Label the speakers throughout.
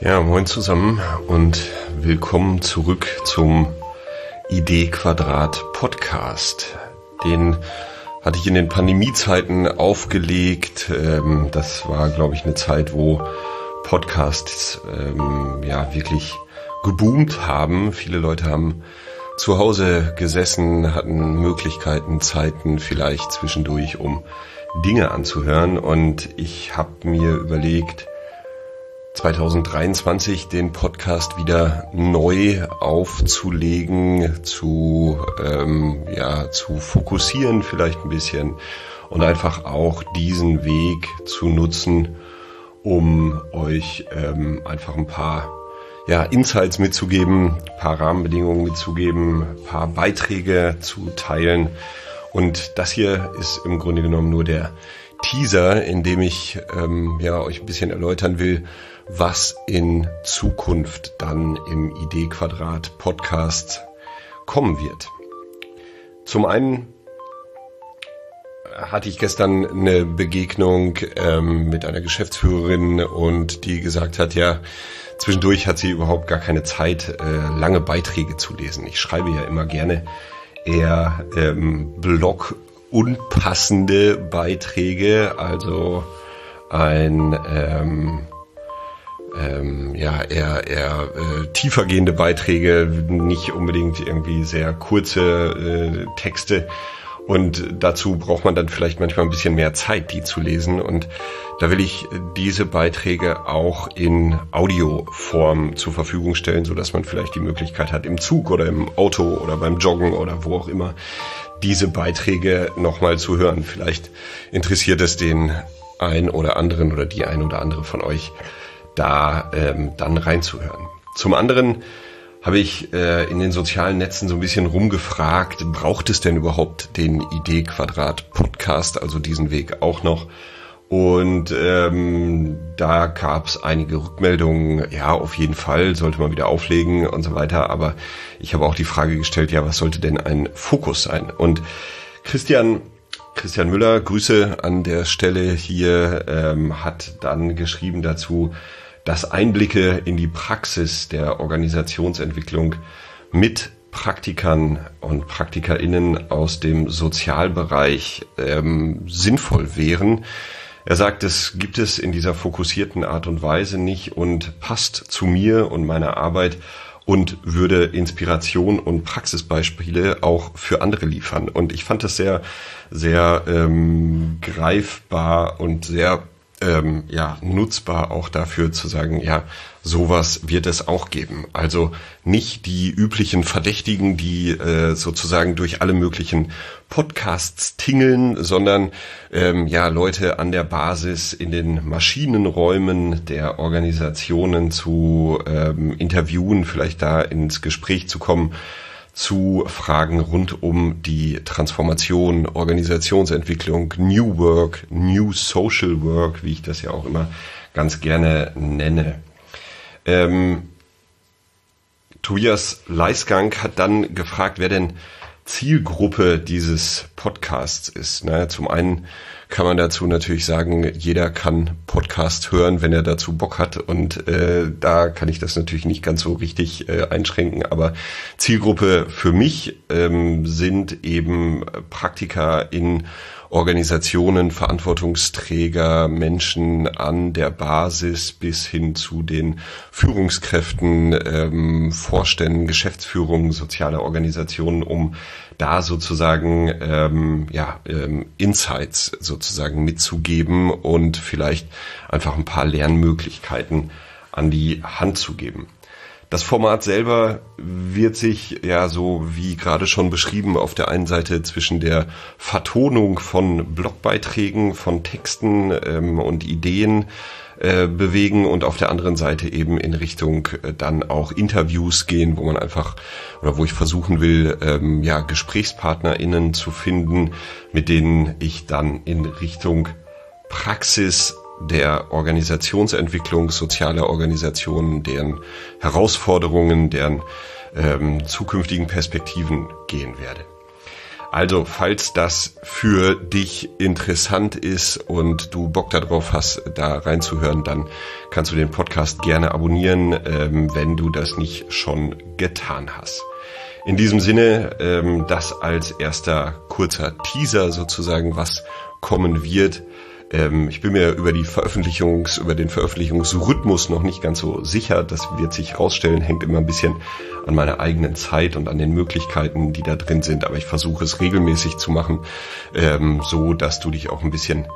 Speaker 1: Ja, moin zusammen und willkommen zurück zum Idee Quadrat Podcast. Den hatte ich in den Pandemiezeiten aufgelegt. Ähm, das war, glaube ich, eine Zeit, wo Podcasts ähm, ja wirklich geboomt haben. Viele Leute haben zu Hause gesessen, hatten Möglichkeiten, Zeiten vielleicht zwischendurch, um Dinge anzuhören. Und ich habe mir überlegt, 2023 den Podcast wieder neu aufzulegen, zu, ähm, ja, zu fokussieren vielleicht ein bisschen und einfach auch diesen Weg zu nutzen, um euch ähm, einfach ein paar ja, Insights mitzugeben, paar Rahmenbedingungen mitzugeben, paar Beiträge zu teilen. Und das hier ist im Grunde genommen nur der Teaser, in dem ich ähm, ja, euch ein bisschen erläutern will, was in Zukunft dann im Idee-Quadrat Podcast kommen wird. Zum einen hatte ich gestern eine Begegnung ähm, mit einer Geschäftsführerin und die gesagt hat, ja, zwischendurch hat sie überhaupt gar keine Zeit, äh, lange Beiträge zu lesen. Ich schreibe ja immer gerne eher ähm, Blog unpassende Beiträge, also ein ähm, ähm, ja eher eher äh, tiefergehende Beiträge, nicht unbedingt irgendwie sehr kurze äh, Texte. Und dazu braucht man dann vielleicht manchmal ein bisschen mehr Zeit, die zu lesen. Und da will ich diese Beiträge auch in Audioform zur Verfügung stellen, so dass man vielleicht die Möglichkeit hat, im Zug oder im Auto oder beim Joggen oder wo auch immer diese Beiträge nochmal zu hören. Vielleicht interessiert es den ein oder anderen oder die ein oder andere von euch, da ähm, dann reinzuhören. Zum anderen habe ich äh, in den sozialen Netzen so ein bisschen rumgefragt, braucht es denn überhaupt den Idee Quadrat Podcast, also diesen Weg auch noch? Und ähm, da gab es einige Rückmeldungen, ja, auf jeden Fall sollte man wieder auflegen und so weiter. Aber ich habe auch die Frage gestellt, ja, was sollte denn ein Fokus sein? Und Christian Christian Müller, Grüße an der Stelle hier, ähm, hat dann geschrieben dazu, dass Einblicke in die Praxis der Organisationsentwicklung mit Praktikern und PraktikerInnen aus dem Sozialbereich ähm, sinnvoll wären. Er sagt, es gibt es in dieser fokussierten Art und Weise nicht und passt zu mir und meiner Arbeit und würde Inspiration und Praxisbeispiele auch für andere liefern. Und ich fand das sehr, sehr ähm, greifbar und sehr ähm, ja, nutzbar auch dafür zu sagen, ja, sowas wird es auch geben. Also nicht die üblichen Verdächtigen, die äh, sozusagen durch alle möglichen Podcasts tingeln, sondern ähm, ja Leute an der Basis in den Maschinenräumen der Organisationen zu ähm, interviewen, vielleicht da ins Gespräch zu kommen zu Fragen rund um die Transformation, Organisationsentwicklung, New Work, New Social Work, wie ich das ja auch immer ganz gerne nenne. Ähm, Tobias Leisgang hat dann gefragt, wer denn Zielgruppe dieses Podcasts ist. Naja, zum einen kann man dazu natürlich sagen, jeder kann Podcast hören, wenn er dazu Bock hat. Und äh, da kann ich das natürlich nicht ganz so richtig äh, einschränken. Aber Zielgruppe für mich ähm, sind eben Praktiker in Organisationen, Verantwortungsträger, Menschen an der Basis bis hin zu den Führungskräften, ähm, Vorständen, Geschäftsführungen sozialer Organisationen, um da sozusagen ähm, ja, ähm, Insights sozusagen mitzugeben und vielleicht einfach ein paar Lernmöglichkeiten an die Hand zu geben. Das Format selber wird sich ja so wie gerade schon beschrieben auf der einen Seite zwischen der Vertonung von Blogbeiträgen, von Texten ähm, und Ideen äh, bewegen und auf der anderen Seite eben in Richtung äh, dann auch Interviews gehen, wo man einfach oder wo ich versuchen will, ähm, ja GesprächspartnerInnen zu finden, mit denen ich dann in Richtung Praxis der Organisationsentwicklung sozialer Organisationen, deren Herausforderungen, deren ähm, zukünftigen Perspektiven gehen werde. Also, falls das für dich interessant ist und du Bock darauf hast, da reinzuhören, dann kannst du den Podcast gerne abonnieren, ähm, wenn du das nicht schon getan hast. In diesem Sinne, ähm, das als erster kurzer Teaser sozusagen, was kommen wird. Ähm, ich bin mir über die Veröffentlichungs, über den Veröffentlichungsrhythmus noch nicht ganz so sicher. Das wird sich herausstellen, hängt immer ein bisschen an meiner eigenen Zeit und an den Möglichkeiten, die da drin sind. Aber ich versuche es regelmäßig zu machen, ähm, so dass du dich auch ein bisschen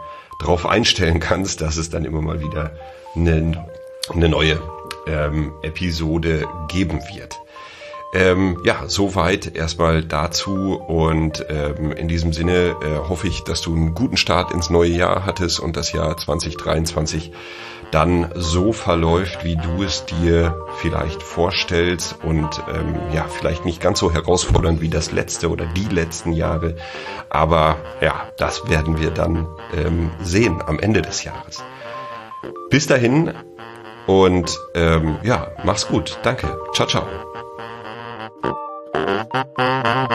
Speaker 1: drauf einstellen kannst, dass es dann immer mal wieder eine, eine neue ähm, Episode geben wird. Ähm, ja, soweit erstmal dazu und ähm, in diesem Sinne äh, hoffe ich, dass du einen guten Start ins neue Jahr hattest und das Jahr 2023 dann so verläuft, wie du es dir vielleicht vorstellst und ähm, ja, vielleicht nicht ganz so herausfordernd wie das letzte oder die letzten Jahre, aber ja, das werden wir dann ähm, sehen am Ende des Jahres. Bis dahin und ähm, ja, mach's gut. Danke. Ciao, ciao. oh